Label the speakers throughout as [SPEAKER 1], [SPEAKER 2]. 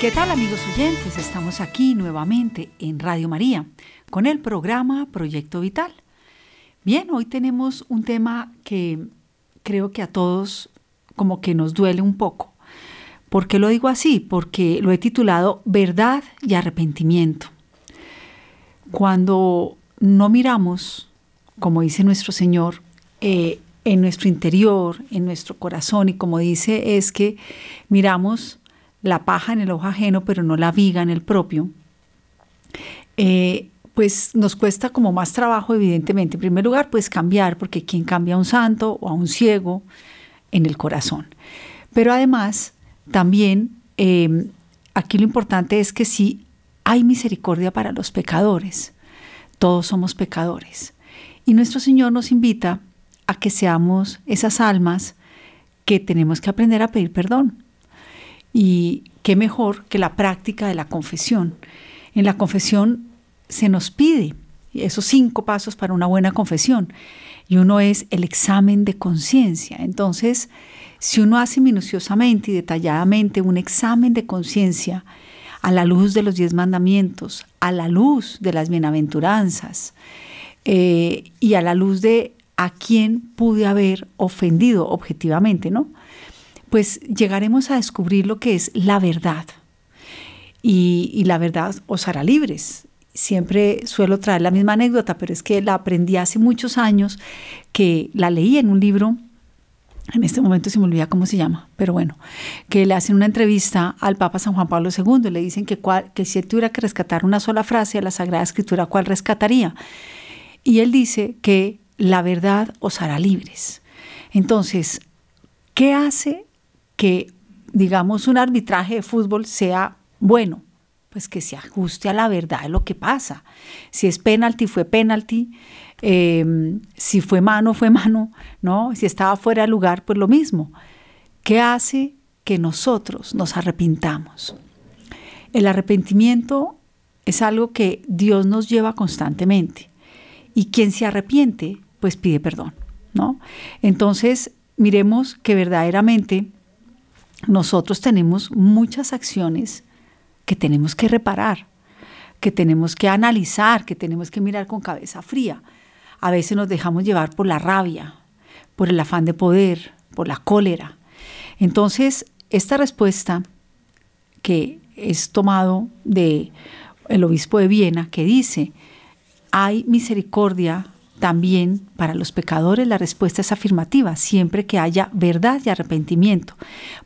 [SPEAKER 1] ¿Qué tal amigos oyentes? Estamos aquí nuevamente en Radio María con el programa Proyecto Vital. Bien, hoy tenemos un tema que creo que a todos como que nos duele un poco. ¿Por qué lo digo así? Porque lo he titulado Verdad y Arrepentimiento. Cuando no miramos, como dice nuestro Señor, eh, en nuestro interior, en nuestro corazón, y como dice es que miramos la paja en el ojo ajeno, pero no la viga en el propio, eh, pues nos cuesta como más trabajo, evidentemente. En primer lugar, pues cambiar, porque ¿quién cambia a un santo o a un ciego en el corazón? Pero además, también em, aquí lo importante es que si hay misericordia para los pecadores, todos somos pecadores. Y nuestro Señor nos invita a que seamos esas almas que tenemos que aprender a pedir perdón. Y qué mejor que la práctica de la confesión. En la confesión se nos pide esos cinco pasos para una buena confesión. Y uno es el examen de conciencia. Entonces, si uno hace minuciosamente y detalladamente un examen de conciencia a la luz de los diez mandamientos, a la luz de las bienaventuranzas eh, y a la luz de a quién pude haber ofendido objetivamente, ¿no? Pues llegaremos a descubrir lo que es la verdad. Y, la verdad os hará libres. Siempre suelo traer la misma anécdota, pero es que la aprendí hace muchos años, que la leí en un libro, en este momento se me olvida cómo se llama, pero bueno, que le hacen una entrevista al Papa San Juan Pablo II y le dicen que, que si él tuviera que rescatar una sola frase de la Sagrada Escritura, ¿cuál rescataría? Y él dice que la verdad os hará libres. Entonces, ¿qué hace que, digamos, un arbitraje de fútbol sea bueno, pues que se ajuste a la verdad de lo que pasa. Si es penalti, fue penalti. Em, si fue mano, fue mano, ¿no? Si estaba fuera de lugar, pues lo mismo. ¿Qué hace que nosotros nos arrepintamos? El arrepentimiento es algo que Dios nos lleva constantemente. Y quien se arrepiente, pues pide perdón, ¿no? Entonces, miremos que verdaderamente nosotros tenemos muchas acciones que tenemos que reparar, que tenemos que analizar, que tenemos que mirar con cabeza fría. A veces nos dejamos llevar por la rabia, por el afán de poder, por la cólera. Entonces, esta respuesta que es tomado de el obispo de Viena que dice, hay misericordia también para los pecadores la respuesta es afirmativa, siempre que haya verdad y arrepentimiento,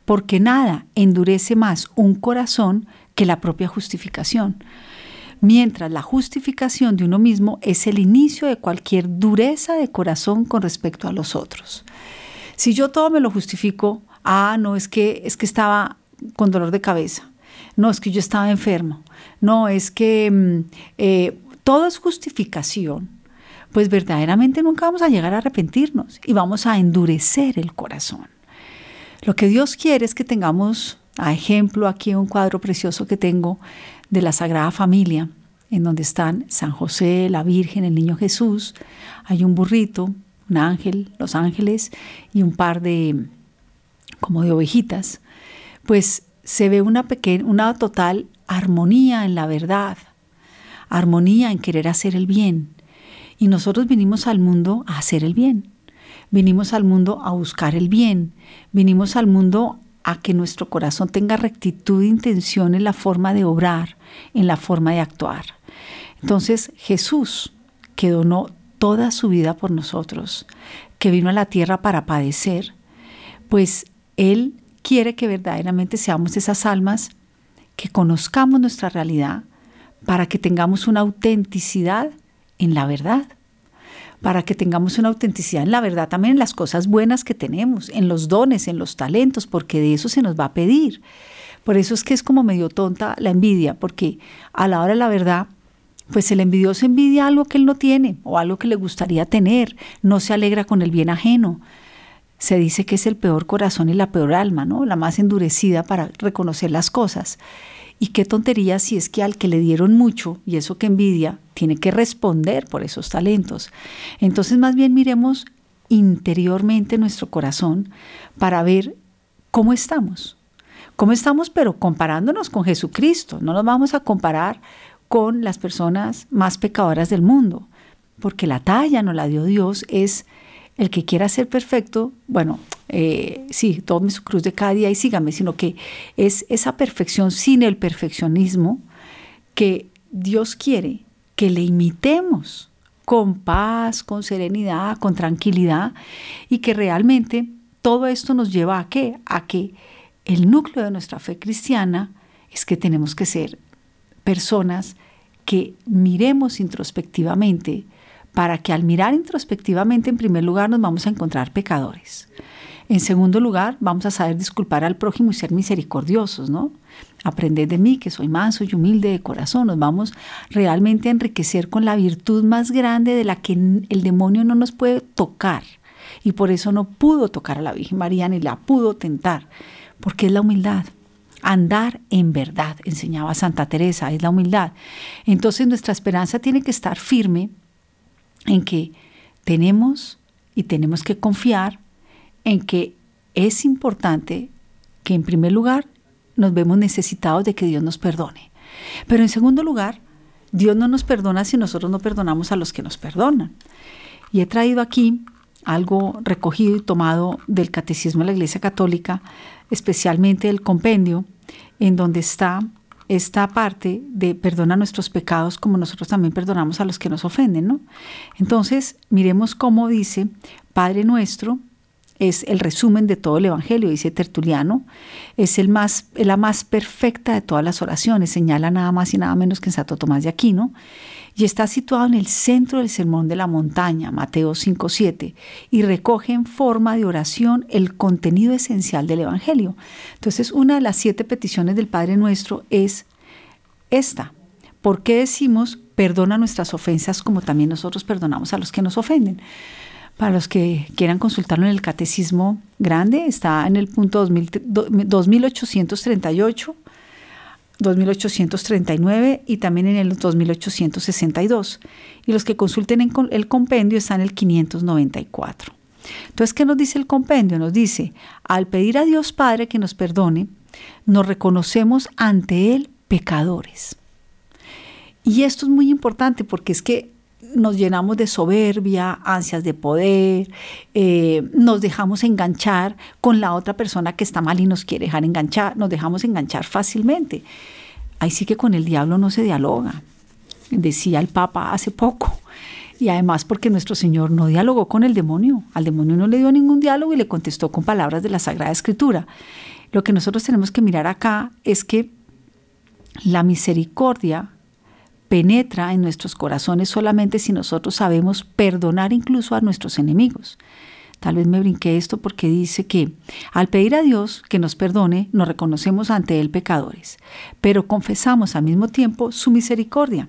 [SPEAKER 1] porque nada endurece más un corazón que la propia justificación. Mientras la justificación de uno mismo es el inicio de cualquier dureza de corazón con respecto a los otros. Si yo todo me lo justifico, ah, no, es que, es que estaba con dolor de cabeza, no, es que yo estaba enfermo, no, es que mm, eh, todo es justificación pues verdaderamente nunca vamos a llegar a arrepentirnos y vamos a endurecer el corazón. Lo que Dios quiere es que tengamos, a ejemplo, aquí un cuadro precioso que tengo de la Sagrada Familia, en donde están San José, la Virgen, el Niño Jesús, hay un burrito, un ángel, los ángeles y un par de, como de ovejitas, pues se ve una, pequeña, una total armonía en la verdad, armonía en querer hacer el bien, y nosotros vinimos al mundo a hacer el bien. Vinimos al mundo a buscar el bien. Vinimos al mundo a que nuestro corazón tenga rectitud de intención en la forma de obrar, en la forma de actuar. Entonces Jesús, que donó toda su vida por nosotros, que vino a la tierra para padecer, pues Él quiere que verdaderamente seamos esas almas que conozcamos nuestra realidad para que tengamos una autenticidad en la verdad, para que tengamos una autenticidad en la verdad, también en las cosas buenas que tenemos, en los dones, en los talentos, porque de eso se nos va a pedir. Por eso es que es como medio tonta la envidia, porque a la hora de la verdad, pues el envidioso envidia algo que él no tiene o algo que le gustaría tener, no se alegra con el bien ajeno. Se dice que es el peor corazón y la peor alma, ¿no? La más endurecida para reconocer las cosas. Y qué tontería si es que al que le dieron mucho y eso que envidia, tiene que responder por esos talentos. Entonces más bien miremos interiormente nuestro corazón para ver cómo estamos, ¿Cómo estamos? Pero comparándonos con Jesucristo. No nos vamos a comparar con las personas más pecadoras del mundo, porque la talla no la dio Dios, es el que quiera ser perfecto, bueno, eh, sí, tome su cruz de cada día y sígame, sino que es esa perfección sin el perfeccionismo que Dios quiere que le imitemos con paz, con serenidad, con tranquilidad y que realmente todo esto nos lleva a qué? A que el núcleo de nuestra fe cristiana es que tenemos que ser personas que miremos introspectivamente para que al mirar introspectivamente en primer lugar nos vamos a encontrar pecadores. En segundo lugar, vamos a saber disculpar al prójimo y ser misericordiosos, ¿no? Aprended de mí, que soy manso y humilde de corazón. Nos vamos realmente a enriquecer con la virtud más grande de la que el demonio no nos puede tocar. Y por eso no pudo tocar a la Virgen María ni la pudo tentar, porque es la humildad. Andar en verdad, enseñaba Santa Teresa, es la humildad. Entonces nuestra esperanza tiene que estar firme en que tenemos y tenemos que confiar en que es importante que en primer lugar nos vemos necesitados de que Dios nos perdone. Pero en segundo lugar, Dios no nos perdona si nosotros no perdonamos a los que nos perdonan. Y he traído aquí algo recogido y tomado del Catecismo de la Iglesia Católica, especialmente el compendio, en donde está esta parte de perdona nuestros pecados como nosotros también perdonamos a los que nos ofenden, ¿no? Entonces, miremos cómo dice Padre nuestro, es el resumen de todo el Evangelio, dice Tertuliano, es el más, la más perfecta de todas las oraciones, señala nada más y nada menos que en Santo Tomás de Aquino, y está situado en el centro del Sermón de la Montaña, Mateo 5.7, y recoge en forma de oración el contenido esencial del Evangelio. Entonces, una de las siete peticiones del Padre Nuestro es esta. ¿Por qué decimos perdona nuestras ofensas como también nosotros perdonamos a los que nos ofenden? Para los que quieran consultarlo en el Catecismo Grande, está en el punto 2838 2839 y también en el 2862. Y los que consulten en el compendio están en el 594. Entonces, ¿qué nos dice el compendio? Nos dice, al pedir a Dios Padre que nos perdone, nos reconocemos ante Él pecadores. Y esto es muy importante porque es que nos llenamos de soberbia, ansias de poder, eh, nos dejamos enganchar con la otra persona que está mal y nos quiere dejar enganchar, nos dejamos enganchar fácilmente. Ahí sí que con el diablo no se dialoga, decía el Papa hace poco. Y además porque nuestro Señor no dialogó con el demonio, al demonio no le dio ningún diálogo y le contestó con palabras de la Sagrada Escritura. Lo que nosotros tenemos que mirar acá es que la misericordia penetra en nuestros corazones solamente si nosotros sabemos perdonar incluso a nuestros enemigos. Tal vez me brinqué esto porque dice que al pedir a Dios que nos perdone, nos reconocemos ante Él pecadores, pero confesamos al mismo tiempo su misericordia,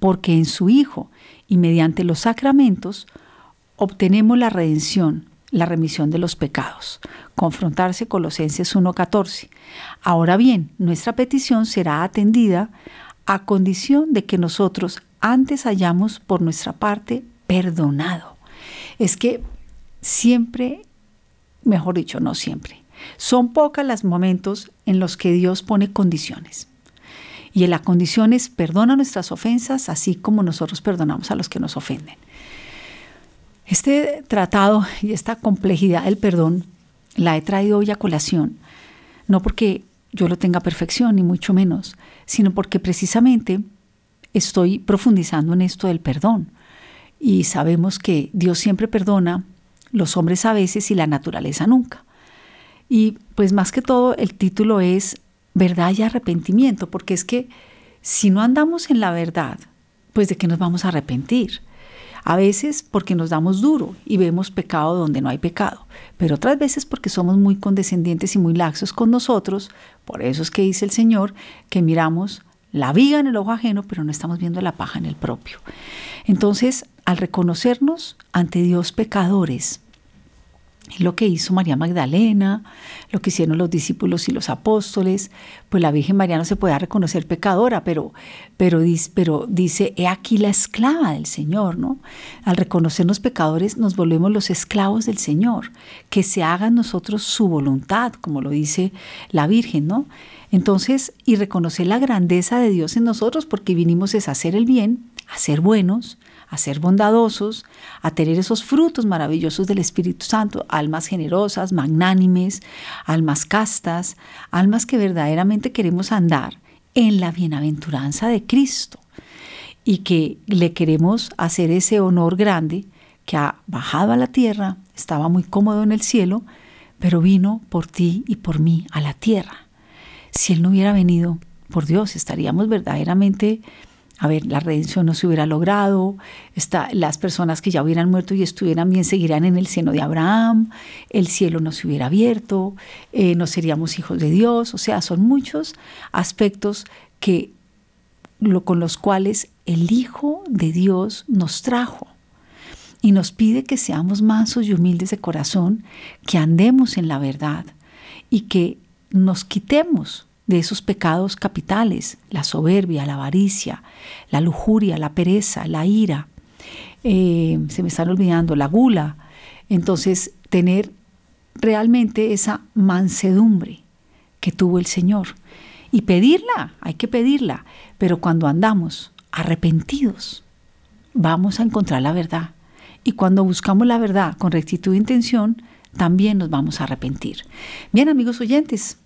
[SPEAKER 1] porque en su Hijo y mediante los sacramentos obtenemos la redención, la remisión de los pecados. Confrontarse Colosenses 1.14. Ahora bien, nuestra petición será atendida a condición de que nosotros antes hayamos por nuestra parte perdonado. Es que siempre, mejor dicho, no siempre, son pocas los momentos en los que Dios pone condiciones. Y en la condición es perdona nuestras ofensas, así como nosotros perdonamos a los que nos ofenden. Este tratado y esta complejidad del perdón la he traído hoy a colación, no porque yo lo tenga perfección, ni mucho menos, sino porque precisamente estoy profundizando en esto del perdón. Y sabemos que Dios siempre perdona, los hombres a veces y la naturaleza nunca. Y pues más que todo el título es verdad y arrepentimiento, porque es que si no andamos en la verdad, pues de qué nos vamos a arrepentir. A veces porque nos damos duro y vemos pecado donde no hay pecado, pero otras veces porque somos muy condescendientes y muy laxos con nosotros. Por eso es que dice el Señor que miramos la viga en el ojo ajeno, pero no estamos viendo la paja en el propio. Entonces, al reconocernos ante Dios pecadores, lo que hizo María Magdalena, lo que hicieron los discípulos y los apóstoles, pues la Virgen María no se puede reconocer pecadora, pero, pero, pero dice, he aquí la esclava del Señor, ¿no? Al reconocernos pecadores nos volvemos los esclavos del Señor, que se haga en nosotros su voluntad, como lo dice la Virgen, ¿no? Entonces, y reconocer la grandeza de Dios en nosotros, porque vinimos es hacer el bien, a ser buenos, a ser bondadosos, a tener esos frutos maravillosos del Espíritu Santo, almas generosas, magnánimes, almas castas, almas que verdaderamente queremos andar en la bienaventuranza de Cristo y que le queremos hacer ese honor grande que ha bajado a la tierra, estaba muy cómodo en el cielo, pero vino por ti y por mí a la tierra. Si Él no hubiera venido, por Dios, estaríamos verdaderamente a ver, la redención no se hubiera logrado, está, las personas que ya hubieran muerto y estuvieran bien seguirán en el seno de Abraham, el cielo no se hubiera abierto, eh, no seríamos hijos de Dios, o sea, son muchos aspectos que, lo, con los cuales el Hijo de Dios nos trajo y nos pide que seamos mansos y humildes de corazón, que andemos en la verdad y que nos quitemos de esos pecados capitales, la soberbia, la avaricia, la lujuria, la pereza, la ira, eh, se me están olvidando, la gula. Entonces, tener realmente esa mansedumbre que tuvo el Señor y pedirla, hay que pedirla, pero cuando andamos arrepentidos, vamos a encontrar la verdad. Y cuando buscamos la verdad con rectitud e intención, también nos vamos a arrepentir. Bien, amigos oyentes,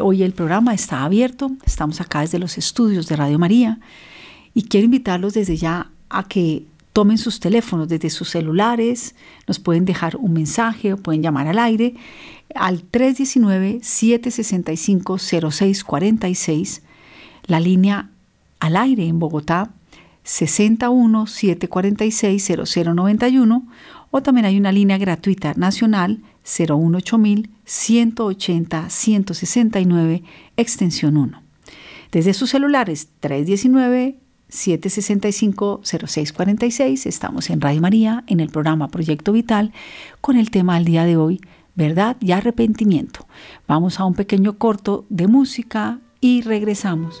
[SPEAKER 1] hoy el programa está abierto, estamos acá desde los estudios de Radio María y quiero invitarlos desde ya a que tomen sus teléfonos desde sus celulares, nos pueden dejar un mensaje o pueden llamar al aire al 319-765-0646, la línea al aire en Bogotá 61-746-0091 o también hay una línea gratuita nacional 018000 180 169 extensión 1. Desde sus celulares 319 765 0646 estamos en Radio María en el programa Proyecto Vital con el tema al día de hoy verdad y arrepentimiento. Vamos a un pequeño corto de música y regresamos.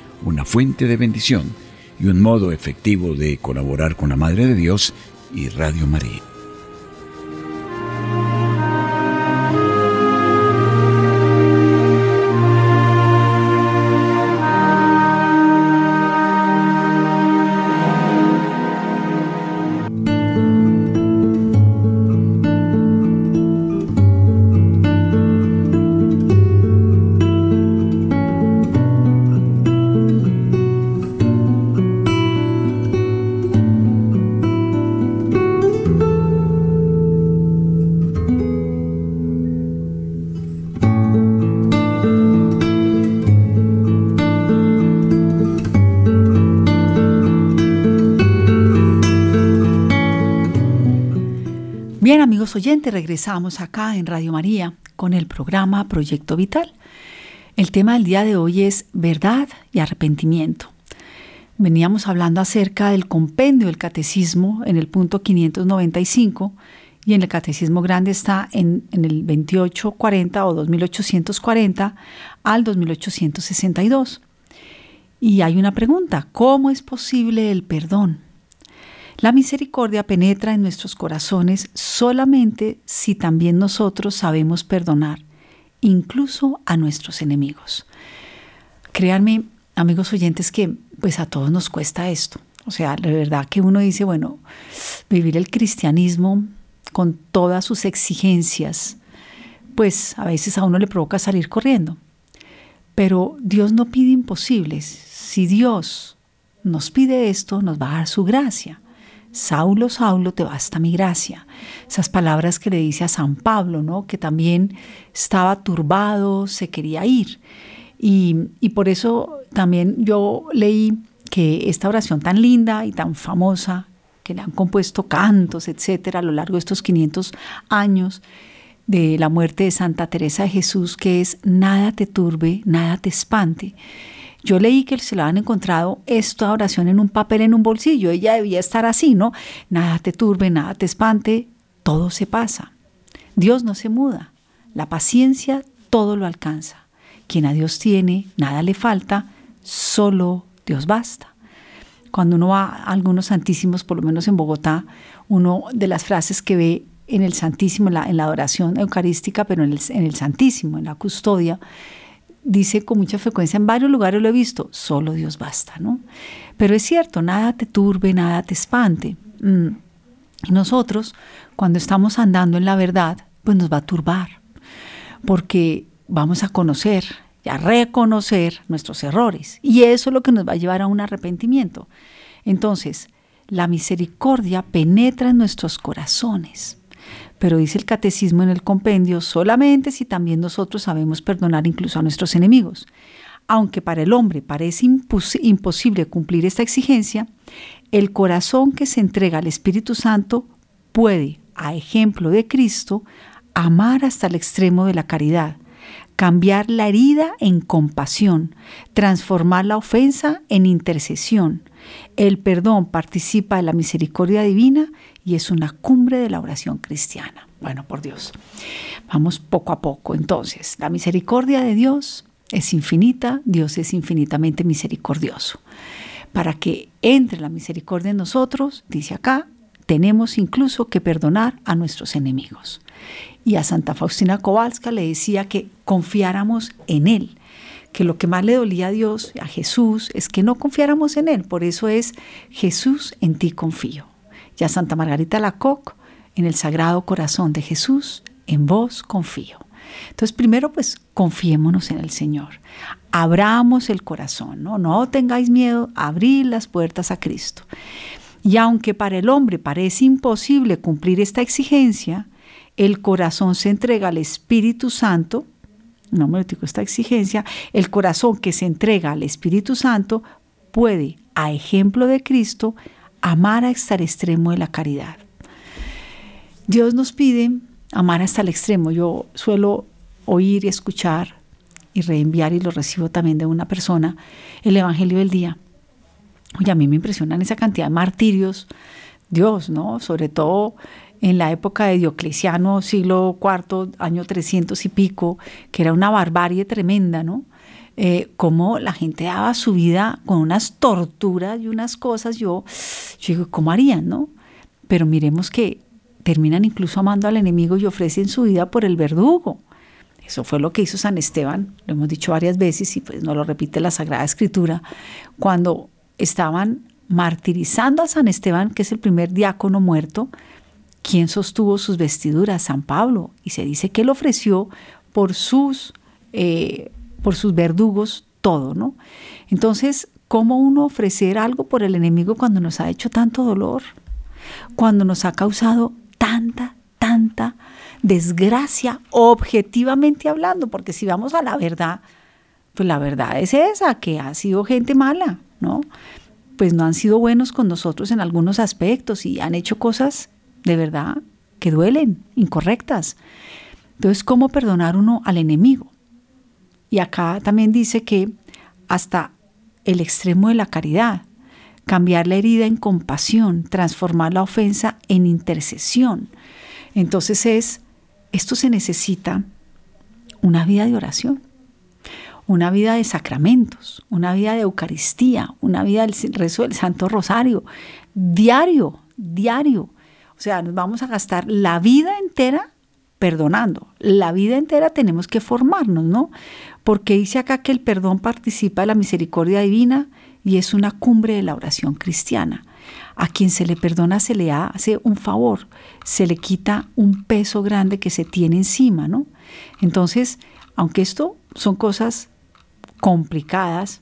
[SPEAKER 2] una fuente de bendición y un modo efectivo de colaborar con la Madre de Dios y Radio María.
[SPEAKER 1] Amigos oyentes, regresamos acá en Radio María con el programa Proyecto Vital. El tema del día de hoy es verdad y arrepentimiento. Veníamos hablando acerca del compendio del catecismo en el punto 595 y en el catecismo grande está en, en el 2840 o 2840 al 2862. Y hay una pregunta, ¿cómo es posible el perdón? La misericordia penetra en nuestros corazones solamente si también nosotros sabemos perdonar incluso a nuestros enemigos. Créanme, amigos oyentes, que pues a todos nos cuesta esto. O sea, de verdad que uno dice, bueno, vivir el cristianismo con todas sus exigencias, pues a veces a uno le provoca salir corriendo. Pero Dios no pide imposibles. Si Dios nos pide esto, nos va a dar su gracia. Saulo, Saulo, te basta mi gracia. Esas palabras que le dice a San Pablo, ¿no? Que también estaba turbado, se quería ir. Y, y por eso también yo leí que esta oración tan linda y tan famosa, que le han compuesto cantos, etcétera, a lo largo de estos 500 años de la muerte de Santa Teresa de Jesús, que es nada te turbe, nada te espante. Yo leí que se lo han encontrado esta oración en un papel en un bolsillo. Ella debía estar así, ¿no? Nada te turbe, nada te espante, todo se pasa. Dios no se muda. La paciencia todo lo alcanza. Quien a Dios tiene, nada le falta, solo Dios basta. Cuando uno va a algunos santísimos, por lo menos en Bogotá, uno de las frases que ve en el Santísimo, en la, adoración eucarística, pero en en el Santísimo, en la custodia, dice con mucha frecuencia, en varios lugares lo he visto, solo Dios basta, ¿no? Pero es cierto, nada te turbe, nada te espante. Mm. Y nosotros, cuando estamos andando en la verdad, pues nos va a turbar, porque vamos a conocer y a reconocer nuestros errores. Y eso es lo que nos va a llevar a un arrepentimiento. Entonces, la misericordia penetra en nuestros corazones pero dice el catecismo en el compendio, solamente si también nosotros sabemos perdonar incluso a nuestros enemigos. Aunque para el hombre parece imposible cumplir esta exigencia, el corazón que se entrega al Espíritu Santo puede, a ejemplo de Cristo, amar hasta el extremo de la caridad, cambiar la herida en compasión, transformar la ofensa en intercesión. El perdón participa de la misericordia divina y es una cumbre de la oración cristiana. Bueno, por Dios. Vamos poco a poco. Entonces, la misericordia de Dios es infinita, Dios es infinitamente misericordioso. Para que entre la misericordia en nosotros, dice acá, tenemos incluso que perdonar a nuestros enemigos. Y a Santa Faustina Kowalska le decía que confiáramos en Él, que lo que más le dolía a Dios, a Jesús, es que no confiáramos en Él. Por eso es Jesús, en ti confío y a Santa Margarita Lacoc, en el Sagrado Corazón de Jesús, en vos confío. Entonces, primero, pues confiémonos en el Señor. Abramos el corazón, ¿no? No tengáis miedo, abrir las puertas a Cristo. Y aunque para el hombre parece imposible cumplir esta exigencia, el corazón se entrega al Espíritu Santo, no me digo esta exigencia, el corazón que se entrega al Espíritu Santo puede, a ejemplo de Cristo, amar hasta el extremo de la caridad. Dios nos pide amar hasta el extremo. Yo suelo oír y escuchar y reenviar y lo recibo también de una persona el Evangelio del día. Oye, a mí me impresionan esa cantidad de martirios. Dios, ¿no? Sobre todo en la época de Diocleciano, siglo IV, año 300 y pico, que era una barbarie tremenda, ¿no? eh, cómo la gente daba su vida con unas torturas y unas cosas, yo, yo digo, ¿cómo harían, no? Pero miremos que terminan incluso amando al enemigo y ofrecen su vida por el verdugo. Eso fue lo que hizo San Esteban, lo hemos dicho varias veces y pues no lo repite la Sagrada Escritura, cuando estaban martirizando a San Esteban, que es el primer diácono muerto, quien sostuvo sus vestiduras? San Pablo. Y se dice que él ofreció por sus eh, por sus verdugos, todo, ¿no? Entonces, ¿cómo uno ofrecer algo por el enemigo cuando nos ha hecho tanto dolor? Cuando nos ha causado tanta, tanta desgracia, objetivamente hablando, porque si vamos a la verdad, pues la verdad es esa, que ha sido gente mala, Pues no han sido buenos con nosotros en algunos aspectos y han hecho cosas de verdad que duelen, incorrectas. Entonces, ¿cómo perdonar uno al enemigo? Y acá también dice que hasta el extremo de la caridad, cambiar la herida en compasión, transformar la ofensa en intercesión. Entonces es, esto se necesita una vida de oración, una vida de sacramentos, una vida de Eucaristía, una vida del rezo del Santo Rosario, diario, diario. O sea, nos vamos a gastar la vida entera perdonando. La vida entera tenemos que formarnos, ¿no? Porque dice acá que el perdón participa de la misericordia divina y es una cumbre de la oración cristiana. A quien se le perdona se le hace un favor, se le quita un peso grande que se tiene encima, ¿no? Entonces, aunque esto son cosas complicadas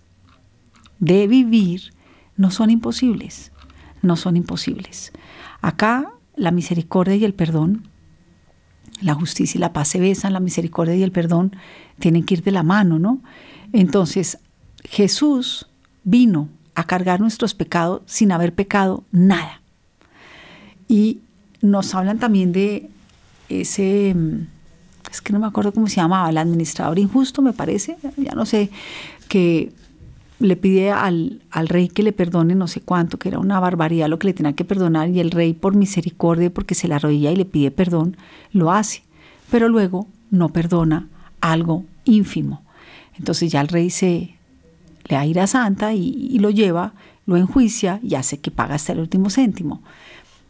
[SPEAKER 1] de vivir, no son imposibles, no son imposibles. Acá la misericordia y el perdón la justicia y la paz se besan, la misericordia y el perdón tienen que ir de la mano, ¿no? Entonces, Jesús vino a cargar nuestros pecados sin haber pecado nada. Y nos hablan también de ese, mm, es que no me acuerdo cómo se llamaba, el administrador injusto, me parece, ya no sé, que le pide al, al, rey que le perdone no sé cuánto, que era una barbaridad lo que le tenía que perdonar, y el rey por misericordia, porque se la arrodilla y le pide perdón, lo hace, pero luego no perdona algo ínfimo. Entonces ya el rey se le da ira santa y, y lo lleva, lo enjuicia y hace que paga hasta el último céntimo.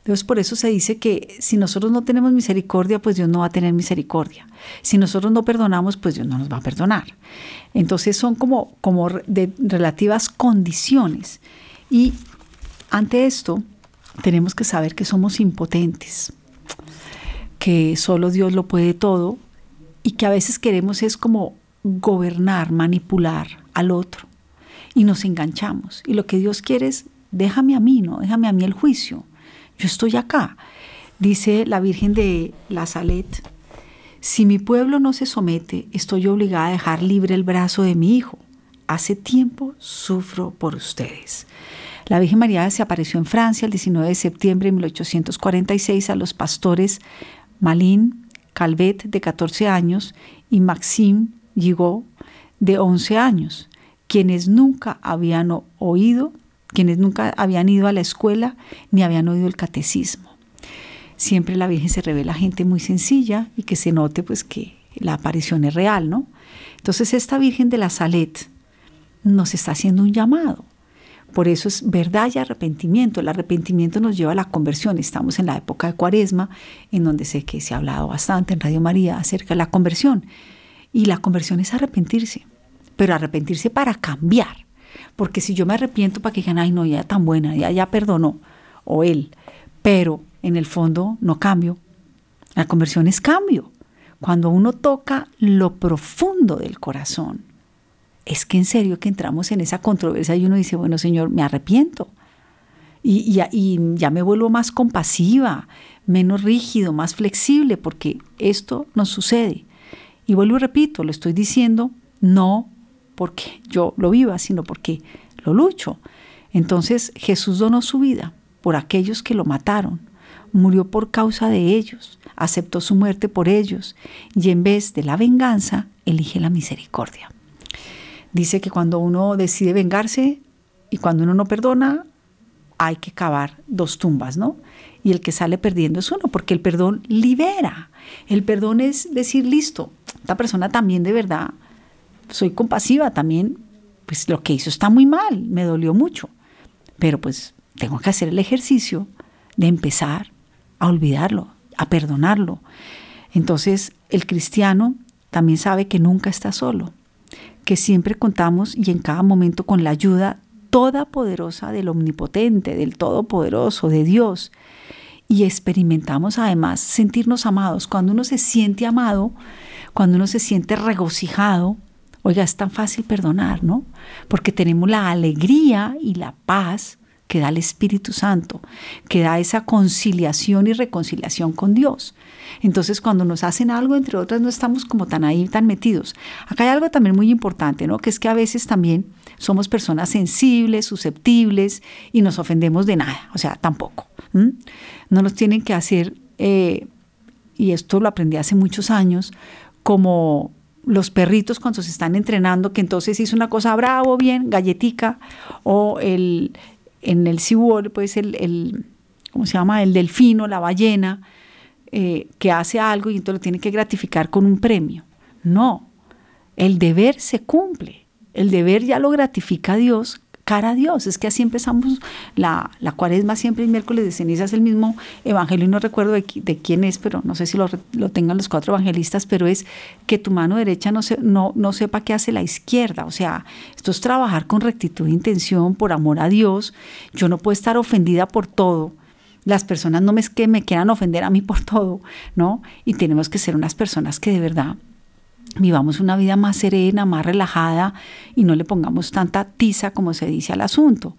[SPEAKER 1] Entonces por eso se dice que si nosotros no tenemos misericordia, pues Dios no va a tener misericordia. Si nosotros no perdonamos, pues Dios no nos va a perdonar. Entonces son como, como de relativas condiciones. Y ante esto tenemos que saber que somos impotentes, que solo Dios lo puede todo y que a veces queremos es como gobernar, manipular al otro y nos enganchamos. Y lo que Dios quiere es, déjame a mí, ¿no? Déjame a mí el juicio yo estoy acá. Dice la Virgen de la Salet, si mi pueblo no se somete, estoy obligada a dejar libre el brazo de mi hijo. Hace tiempo sufro por ustedes. La Virgen María se apareció en Francia el 19 de septiembre de 1846 a los pastores Malin Calvet, de 14 años, y Maxime Gigot, de 11 años, quienes nunca habían oído quienes nunca habían ido a la escuela ni habían oído el catecismo. Siempre la Virgen se revela a gente muy sencilla y que se note pues que la aparición es real, ¿no? Entonces esta Virgen de la Salet nos está haciendo un llamado. Por eso es verdad y arrepentimiento. El arrepentimiento nos lleva a la conversión. Estamos en la época de Cuaresma, en donde sé que se ha hablado bastante en Radio María acerca de la conversión. Y la conversión es arrepentirse, pero arrepentirse para cambiar porque si yo me arrepiento para que digan, ay, no, ya tan buena, ya, ya perdonó, o él, pero en el fondo no cambio. La conversión es cambio. Cuando uno toca lo profundo del corazón, es que en serio que entramos en esa controversia y uno dice, bueno, Señor, me arrepiento. Y, y, y, ya me vuelvo más compasiva, menos rígido, más flexible, porque esto nos sucede. Y vuelvo y repito, lo estoy diciendo no porque yo lo viva, sino porque lo lucho. Entonces Jesús donó su vida por aquellos que lo mataron, murió por causa de ellos, aceptó su muerte por ellos y en vez de la venganza elige la misericordia. Dice que cuando uno decide vengarse y cuando uno no perdona, hay que cavar dos tumbas, ¿no? Y el que sale perdiendo es uno, porque el perdón libera. El perdón es decir, listo, esta persona también de verdad soy compasiva también, pues lo que hizo está muy mal, me dolió mucho, pero pues tengo que hacer el ejercicio de empezar a olvidarlo, a perdonarlo. Entonces el cristiano también sabe que nunca está solo, que siempre contamos y en cada momento con la ayuda toda poderosa del omnipotente, del todopoderoso, de Dios. Y experimentamos además sentirnos amados. Cuando uno se siente amado, cuando uno se siente regocijado, Oiga, es tan fácil perdonar, ¿no? Porque tenemos la alegría y la paz que da el Espíritu Santo, que da esa conciliación y reconciliación con Dios. Entonces, cuando nos hacen algo, entre otras, no estamos como tan ahí, tan metidos. Acá hay algo también muy importante, ¿no? Que es que a veces también somos personas sensibles, susceptibles y nos ofendemos de nada, o sea, tampoco. No nos tienen que hacer, eh, y esto lo aprendí hace muchos años, como los perritos cuando se están entrenando, que entonces hizo una cosa bravo, bien, galletica, o el, en el SeaWorld, pues el, el, ¿cómo se llama? El delfino, la ballena, eh, que hace algo y entonces lo tiene que gratificar con un premio. No, el deber se cumple. El deber ya lo gratifica Dios a Dios. Es que así empezamos la, la cuaresma, siempre el miércoles de ceniza es el mismo evangelio, y no recuerdo de, quién es, pero no sé si lo, lo, tengan los cuatro evangelistas, pero es que tu mano derecha no, se, no, no sepa qué hace la izquierda. O sea, esto es trabajar con rectitud de intención, por amor a Dios. Yo no puedo estar ofendida por todo las personas no me, que me quieran ofender a mí por todo, ¿no? Y tenemos que ser unas personas que de verdad vivamos una vida más serena, más relajada y no le pongamos tanta tiza como se dice al asunto.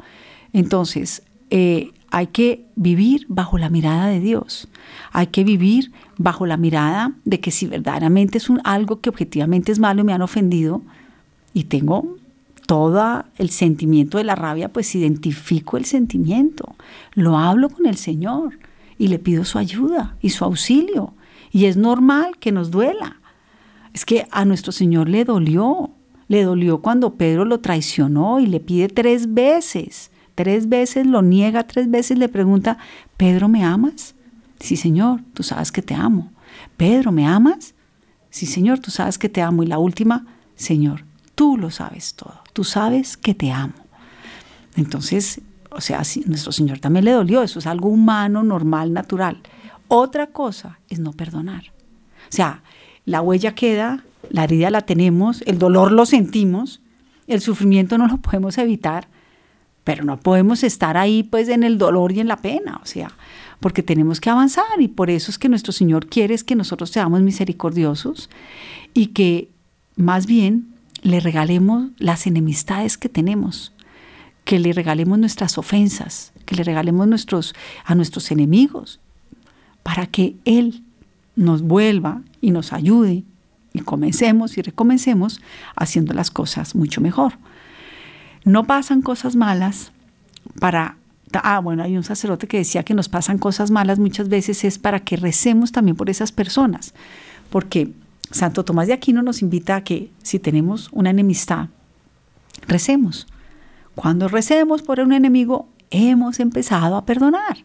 [SPEAKER 1] Entonces, eh, hay que vivir bajo la mirada de Dios. Hay que vivir bajo la mirada de que si verdaderamente es algo que objetivamente es malo y me han ofendido y tengo todo el sentimiento de la rabia, pues identifico el sentimiento, lo hablo con el Señor y le pido su ayuda y su auxilio. Y es normal que nos duela. Es que a nuestro Señor le dolió, le dolió cuando Pedro lo traicionó y le pide tres veces, tres veces lo niega, tres veces le pregunta, Pedro, ¿me amas? Sí, Señor, tú sabes que te amo. Pedro, ¿me amas? Sí, Señor, tú sabes que te amo. Y la última, Señor, tú lo sabes todo, tú sabes que te amo. Entonces, o sea, nuestro Señor también le dolió, eso es algo humano, normal, natural. Otra cosa es no perdonar. O sea, la huella queda, la herida la tenemos, el dolor lo sentimos, el sufrimiento no lo podemos evitar, pero no podemos estar ahí pues en el dolor y en la pena, o sea, porque tenemos que avanzar y por eso es que nuestro Señor quiere es que nosotros seamos misericordiosos y que más bien le regalemos las enemistades que tenemos, que le regalemos nuestras ofensas, que le regalemos nuestros, a nuestros enemigos, para que Él nos vuelva y nos ayude y comencemos y recomencemos haciendo las cosas mucho mejor. No pasan cosas malas para... Ah, bueno, hay un sacerdote que decía que nos pasan cosas malas muchas veces es para que recemos también por esas personas, porque Santo Tomás de Aquino nos invita a que si tenemos una enemistad, recemos. Cuando recemos por un enemigo, hemos empezado a perdonar.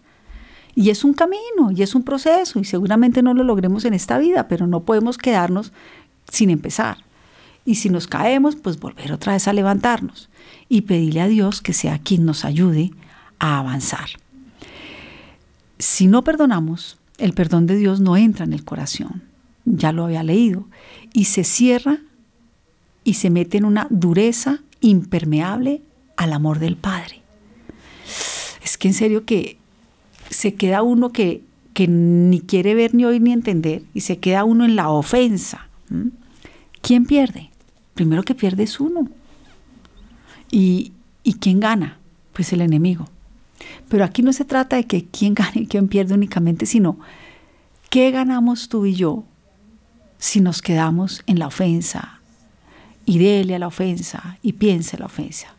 [SPEAKER 1] Y es un camino, y es un proceso, y seguramente no lo logremos en esta vida, pero no podemos quedarnos sin empezar. Y si nos caemos, pues volver otra vez a levantarnos y pedirle a Dios que sea quien nos ayude a avanzar. Si no perdonamos, el perdón de Dios no entra en el corazón, ya lo había leído, y se cierra y se mete en una dureza impermeable al amor del Padre. Es que en serio que se queda uno que, que ni quiere ver, ni oír, ni entender, y se queda uno en la ofensa. ¿Quién pierde? Primero que pierde es uno. ¿Y, ¿Y quién gana? Pues el enemigo. Pero aquí no se trata de que quién gane y quién pierde únicamente, sino qué ganamos tú y yo si nos quedamos en la ofensa y dele a la ofensa y piense la ofensa.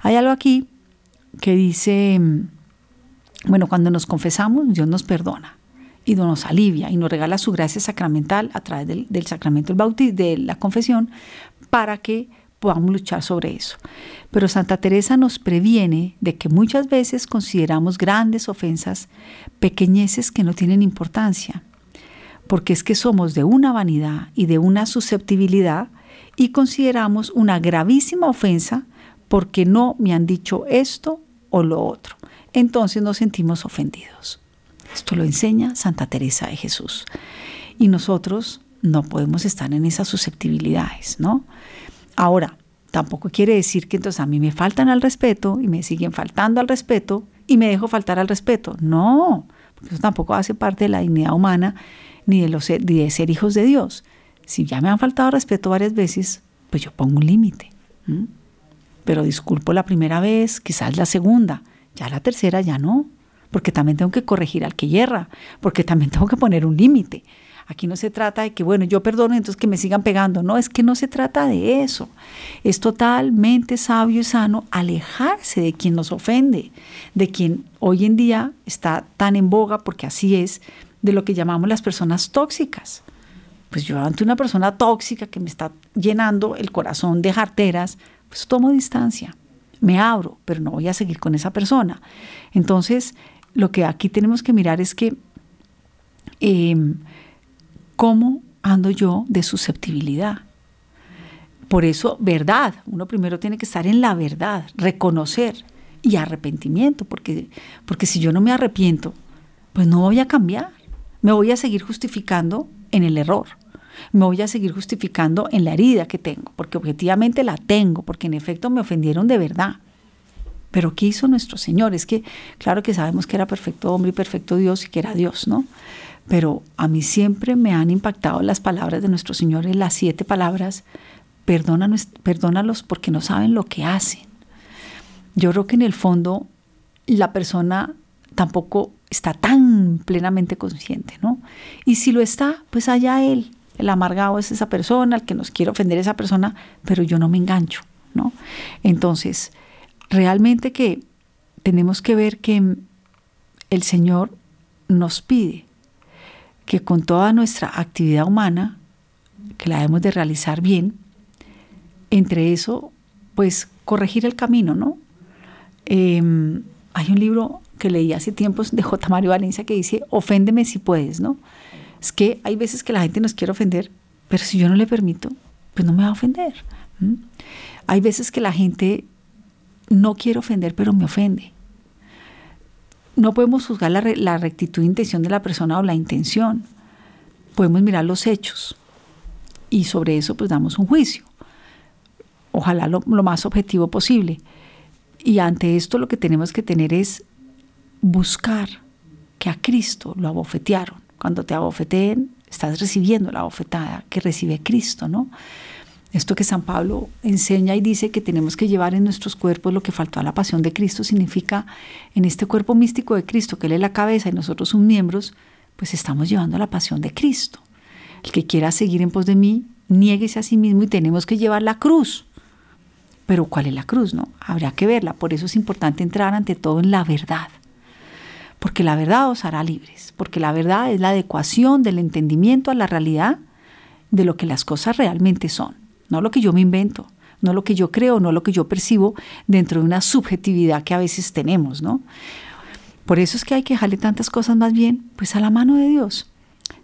[SPEAKER 1] Hay algo aquí que dice, bueno, cuando nos confesamos, Dios nos perdona y nos alivia y nos regala su gracia sacramental a través del, sacramento del bautismo, de la confesión, para que podamos luchar sobre eso. Pero Santa Teresa nos previene de que muchas veces consideramos grandes ofensas pequeñeces que no tienen importancia, porque es que somos de una vanidad y de una susceptibilidad y consideramos una gravísima ofensa porque no me han dicho esto o lo otro. Entonces nos sentimos ofendidos. Esto lo enseña Santa Teresa de Jesús. Y nosotros no podemos estar en esas susceptibilidades, ¿no? Ahora, tampoco quiere decir que entonces a mí me faltan al respeto y me siguen faltando al respeto y me dejo faltar al respeto. No, porque eso tampoco hace parte de la dignidad humana ni de, los, de ser hijos de Dios. Si ya me han faltado al respeto varias veces, pues yo pongo un límite pero disculpo la primera vez, quizás la segunda, ya la tercera ya no, porque también tengo que corregir al que hierra, porque también tengo que poner un límite. Aquí no se trata de que, bueno, yo perdono, entonces que me sigan pegando. No, es que no se trata de eso. Es totalmente sabio y sano alejarse de quien nos ofende, de quien hoy en día está tan en boga, porque así es, de lo que llamamos las personas tóxicas. Pues yo ante una persona tóxica que me está llenando el corazón de jarteras, pues tomo distancia, me abro, pero no voy a seguir con esa persona. Entonces, lo que aquí tenemos que mirar es que em, cómo ando yo de susceptibilidad. Por eso, verdad. Uno primero tiene que estar en la verdad, reconocer y arrepentimiento, porque, porque si yo no me arrepiento, pues no voy a cambiar. Me voy a seguir justificando en el error. Me voy a seguir justificando en la herida que tengo, porque objetivamente la tengo, porque en efecto me ofendieron de verdad. Pero ¿qué hizo nuestro Señor? Es que, claro que sabemos que era perfecto hombre y perfecto Dios y que era Dios, ¿no? Pero a mí siempre me han impactado las palabras de nuestro Señor, en las siete palabras, perdónalos porque no saben lo que hacen. Yo creo que en el fondo la persona tampoco está tan plenamente consciente, ¿no? Y si lo está, pues allá él. El amargado es esa persona, el que nos quiere ofender esa persona, pero yo no me engancho, ¿no? Entonces, realmente que tenemos que ver que el Señor nos pide que con toda nuestra actividad humana, que la debemos de realizar bien, entre eso, pues corregir el camino, ¿no? Em, hay un libro que leí hace tiempos de J. Mario Valencia que dice, oféndeme si puedes, ¿no? Es que hay veces que la gente nos quiere ofender, pero si yo no le permito, pues no me va a ofender. Hay veces que la gente no quiere ofender, pero me ofende. No podemos juzgar la, rectitud de intención de la persona o la intención. Podemos mirar los hechos y sobre eso pues damos un juicio. Ojalá lo más objetivo posible. Y ante esto lo que tenemos que tener es buscar que a Cristo lo abofetearon. Cuando te abofeteen, estás recibiendo la abofetada que recibe Cristo, ¿no? Esto que San Pablo enseña y dice que tenemos que llevar en nuestros cuerpos lo que faltó a la pasión de Cristo, significa en este cuerpo místico de Cristo, que Él es la cabeza y nosotros sus miembros, pues estamos llevando la pasión de Cristo. El que quiera seguir en pos de mí, niéguese a sí mismo y tenemos que llevar la cruz. Pero ¿cuál es la cruz? No, habrá que verla. Por eso es importante entrar ante todo en la verdad porque la verdad os hará libres, porque la verdad es la adecuación del entendimiento a la realidad de lo que las cosas realmente son, no lo que yo me invento, no lo que yo creo, no lo que yo percibo dentro de una subjetividad que a veces tenemos, ¿no? Por eso es que hay que dejarle tantas cosas más bien, pues a la mano de Dios.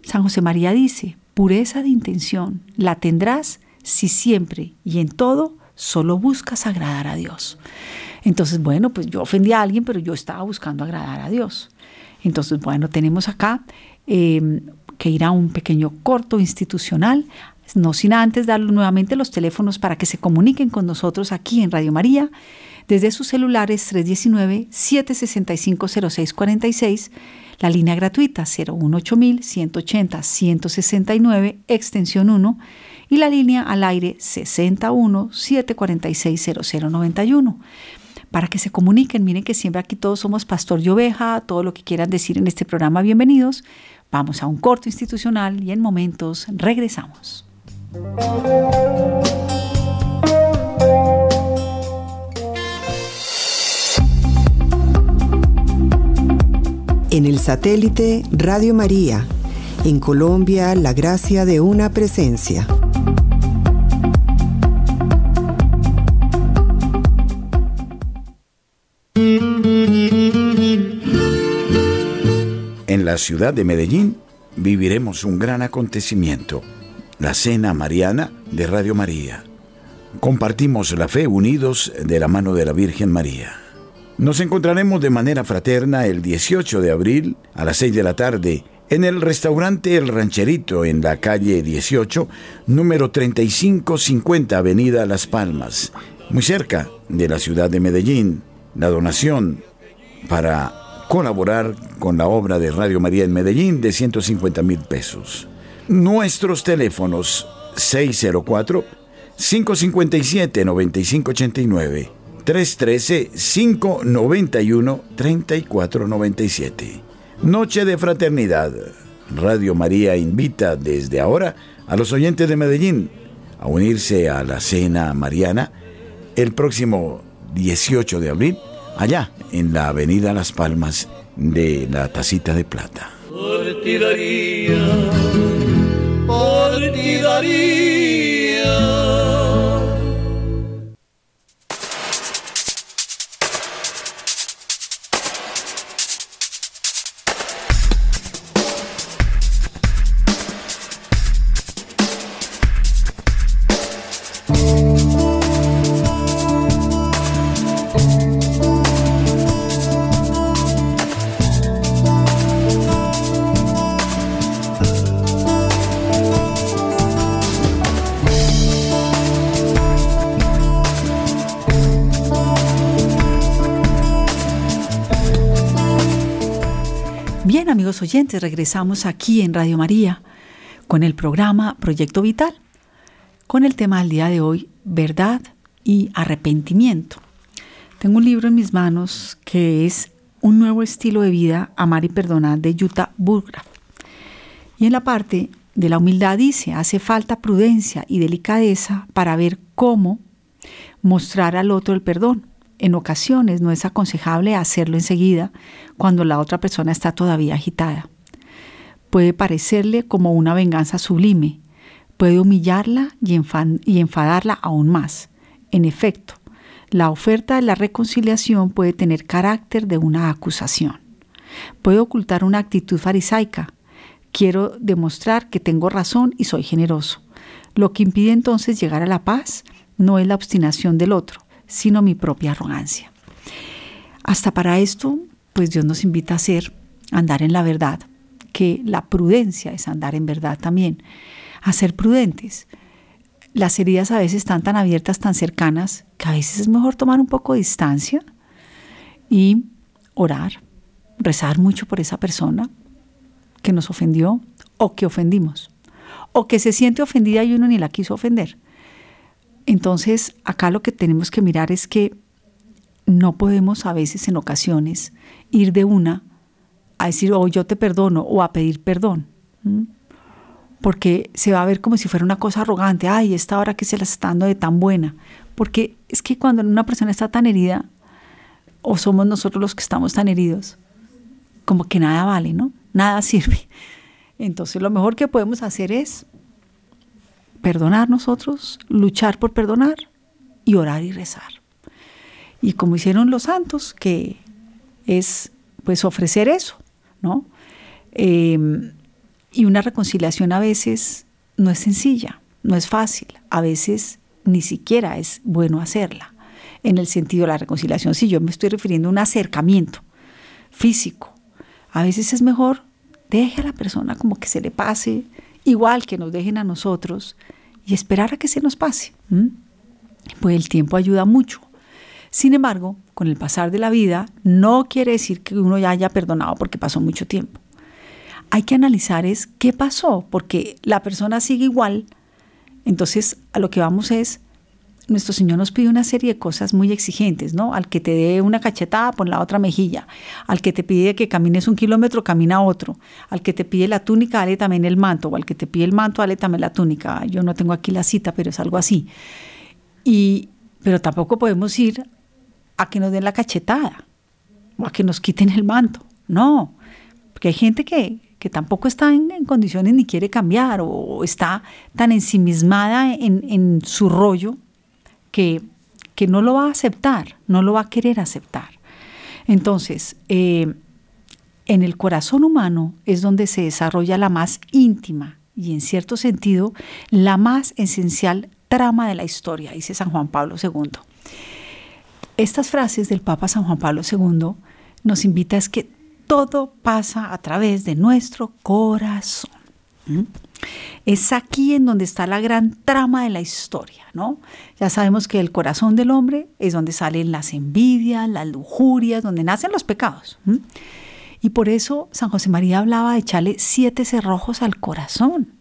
[SPEAKER 1] San José María dice, pureza de intención la tendrás si siempre y en todo solo buscas agradar a Dios. Entonces, bueno, pues yo ofendí a alguien, pero yo estaba buscando agradar a Dios. Entonces, bueno, tenemos acá em, que ir a un pequeño corto institucional, no sin antes dar nuevamente los teléfonos para que se comuniquen con nosotros aquí en Radio María. Desde sus celulares 319-765-0646, la línea gratuita 018-180-169, extensión 1, y la línea al aire 61-746-0091 para que se comuniquen. Miren que siempre aquí todos somos pastor y oveja, todo lo que quieran decir en este programa, bienvenidos. Vamos a un corto institucional y en momentos regresamos.
[SPEAKER 3] En el satélite Radio María, en Colombia, la gracia de una presencia.
[SPEAKER 2] La ciudad de Medellín viviremos un gran acontecimiento, la Cena Mariana de Radio María. Compartimos la fe unidos de la mano de la Virgen María. Nos encontraremos de manera fraterna el 18 de abril a las 6 de la tarde en el restaurante El Rancherito en la calle 18, número 3550 Avenida Las Palmas, muy cerca de la ciudad de Medellín la donación para colaborar con la obra de Radio María en Medellín de 150 mil pesos. Nuestros teléfonos 604-557-9589, 313-591-3497. Noche de Fraternidad. Radio María invita desde ahora a los oyentes de Medellín a unirse a la cena mariana el próximo 18 de abril, allá en la avenida Las Palmas de la Tacita de Plata. Por ti daría, por ti daría.
[SPEAKER 1] Oyentes, regresamos aquí en Radio María con el programa Proyecto Vital, con el tema del día de hoy, verdad y arrepentimiento. Tengo un libro en mis manos que es Un nuevo estilo de vida, amar y perdonar de Jutta Burgraf. Y en la parte de la humildad dice, hace falta prudencia y delicadeza para ver cómo mostrar al otro el perdón en ocasiones no es aconsejable hacerlo enseguida cuando la otra persona está todavía agitada. Puede parecerle como una venganza sublime, puede humillarla y, enfadarla aún más. En efecto, la oferta de la reconciliación puede tener carácter de una acusación. Puede ocultar una actitud farisaica. Quiero demostrar que tengo razón y soy generoso. Lo que impide entonces llegar a la paz no es la obstinación del otro, sino mi propia arrogancia. Hasta para esto, pues Dios nos invita a hacer, andar en la verdad, que la prudencia es andar en verdad también, a ser prudentes. Las heridas a veces están tan abiertas, tan cercanas, que a veces es mejor tomar un poco de distancia y orar, rezar mucho por esa persona que nos ofendió o que ofendimos, o que se siente ofendida y uno ni la quiso ofender. Entonces, acá lo que tenemos que mirar es que no podemos a veces en ocasiones ir de una a decir, oh, yo te perdono o a pedir perdón. Porque se va a ver como si fuera una cosa arrogante, ay, esta hora que se la está dando de tan buena. Porque es que cuando una persona está tan herida, o somos nosotros los que estamos tan heridos, como que nada vale, ¿no? Nada sirve. Entonces lo mejor que podemos hacer es perdonar nosotros, luchar por perdonar y orar y rezar. Y como hicieron los santos, que es pues ofrecer eso, ¿no? Em, y una reconciliación a veces no es sencilla, no es fácil, a veces ni siquiera es bueno hacerla, en el sentido de la reconciliación. Si yo me estoy refiriendo a un acercamiento físico, a veces es mejor deje a la persona como que se le pase, igual que nos dejen a nosotros, y esperar a que se nos pase. Pues el tiempo ayuda mucho. Sin embargo, con el pasar de la vida, no quiere decir que uno ya haya perdonado porque pasó mucho tiempo. Hay que analizar es qué pasó, porque la persona sigue igual. Entonces, a lo que vamos es nuestro Señor nos pide una serie de cosas muy exigentes, ¿no? Al que te dé una cachetada, pon la otra mejilla. Al que te pide que camines un kilómetro, camina otro. Al que te pide la túnica, dale también el manto. O al que te pide el manto, dale también la túnica. Yo no tengo aquí la cita, pero es algo así. Y, pero tampoco podemos ir a que nos den la cachetada o a que nos quiten el manto. No, porque hay gente que, que tampoco está en, condiciones ni quiere cambiar o está tan ensimismada en, en su rollo que, no lo va a aceptar, no lo va a querer aceptar. Entonces, eh, en el corazón humano es donde se desarrolla la más íntima y en cierto sentido la más esencial trama de la historia, dice San Juan Pablo II. Estas frases del Papa San Juan Pablo II nos invita a que todo pasa a través de nuestro corazón. Es aquí en donde está la gran trama de la historia, ¿no? Ya sabemos que el corazón del hombre es donde salen las envidias, las lujurias, donde nacen los pecados. Y por eso San José María hablaba de echarle siete cerrojos al corazón.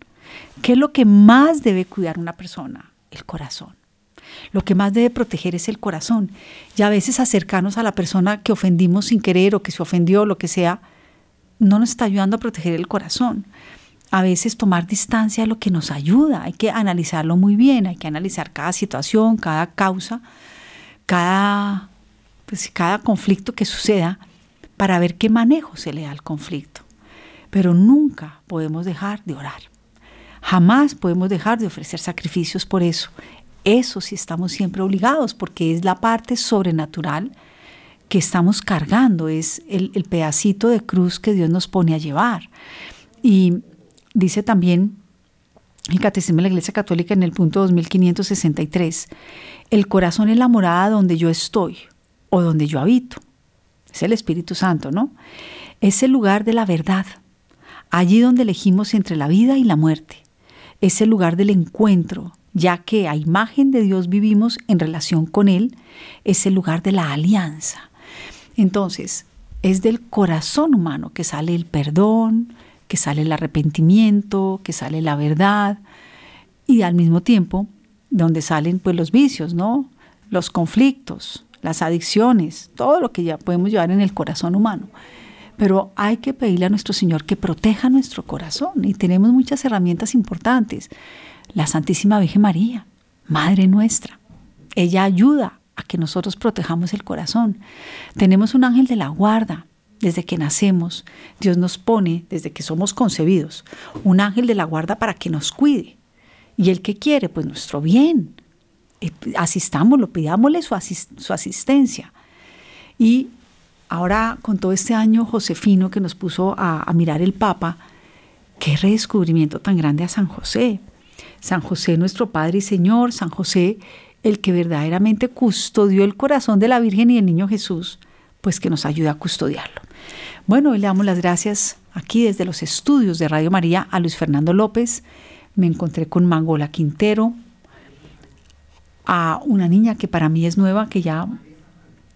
[SPEAKER 1] ¿Qué es lo que más debe cuidar una persona? El corazón. Lo que más debe proteger es el corazón. Y a veces acercarnos a la persona que ofendimos sin querer o que se ofendió, lo que sea, no nos está ayudando a proteger el corazón a veces tomar distancia lo que nos ayuda, hay que analizarlo muy bien, hay que analizar cada situación, cada causa, cada, pues, cada conflicto que suceda para ver qué manejo se le da al conflicto. Pero nunca podemos dejar de orar. Jamás podemos dejar de ofrecer sacrificios por eso. Eso sí estamos siempre obligados porque es la parte sobrenatural que estamos cargando, es el, el pedacito de cruz que Dios nos pone a llevar. Y Dice también el Catecismo de la Iglesia Católica en el punto 2563, el corazón es la morada donde yo estoy o donde yo habito. Es el Espíritu Santo, ¿no? Es el lugar de la verdad, allí donde elegimos entre la vida y la muerte. Es el lugar del encuentro, ya que a imagen de Dios vivimos en relación con Él, es el lugar de la alianza. Entonces, es del corazón humano que sale el perdón, que sale el arrepentimiento, que sale la verdad y al mismo tiempo donde salen pues los vicios, ¿no? Los conflictos, las adicciones, todo lo que ya podemos llevar en el corazón humano. Pero hay que pedirle a nuestro Señor que proteja nuestro corazón y tenemos muchas herramientas importantes. La Santísima Virgen María, Madre nuestra, ella ayuda a que nosotros protejamos el corazón. Tenemos un ángel de la guarda. Desde que nacemos, Dios nos pone, desde que somos concebidos, un ángel de la guarda para que nos cuide. ¿Y el que quiere? Pues nuestro bien. Eh, asistámoslo, pidámosle su, su asistencia. Y ahora, con todo este año Josefino que nos puso a, a mirar el Papa, qué redescubrimiento tan grande a San José. San José, nuestro Padre y Señor, San José, el que verdaderamente custodió el corazón de la Virgen y del Niño Jesús, pues que nos ayuda a custodiarlo. Bueno, le damos las gracias aquí desde los estudios de Radio María a Luis Fernando López. Me encontré con Mangola Quintero, a una niña que para mí es nueva, que ya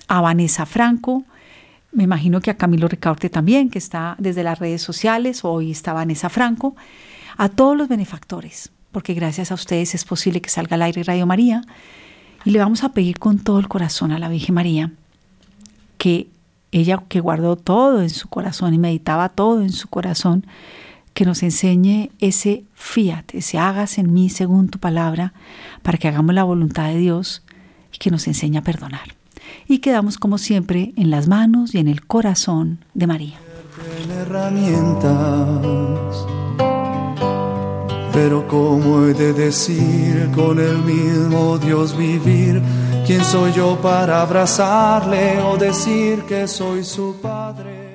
[SPEAKER 1] a Vanessa Franco, me imagino que a Camilo Ricaurte también, que está desde las redes sociales, hoy está Vanessa Franco, a todos los benefactores, porque gracias a ustedes es posible que salga al aire Radio María. Y le vamos a pedir con todo el corazón a la Virgen María que ella que guardó todo en su corazón y meditaba todo en su corazón, que nos enseñe ese fiat, ese hagas en mí según tu palabra, para que hagamos la voluntad de Dios y que nos enseñe a perdonar. Y quedamos como siempre en las manos y en el corazón de María.
[SPEAKER 4] Pero ¿cómo he de decir con el mismo Dios vivir? ¿Quién soy yo para abrazarle o decir que soy su padre?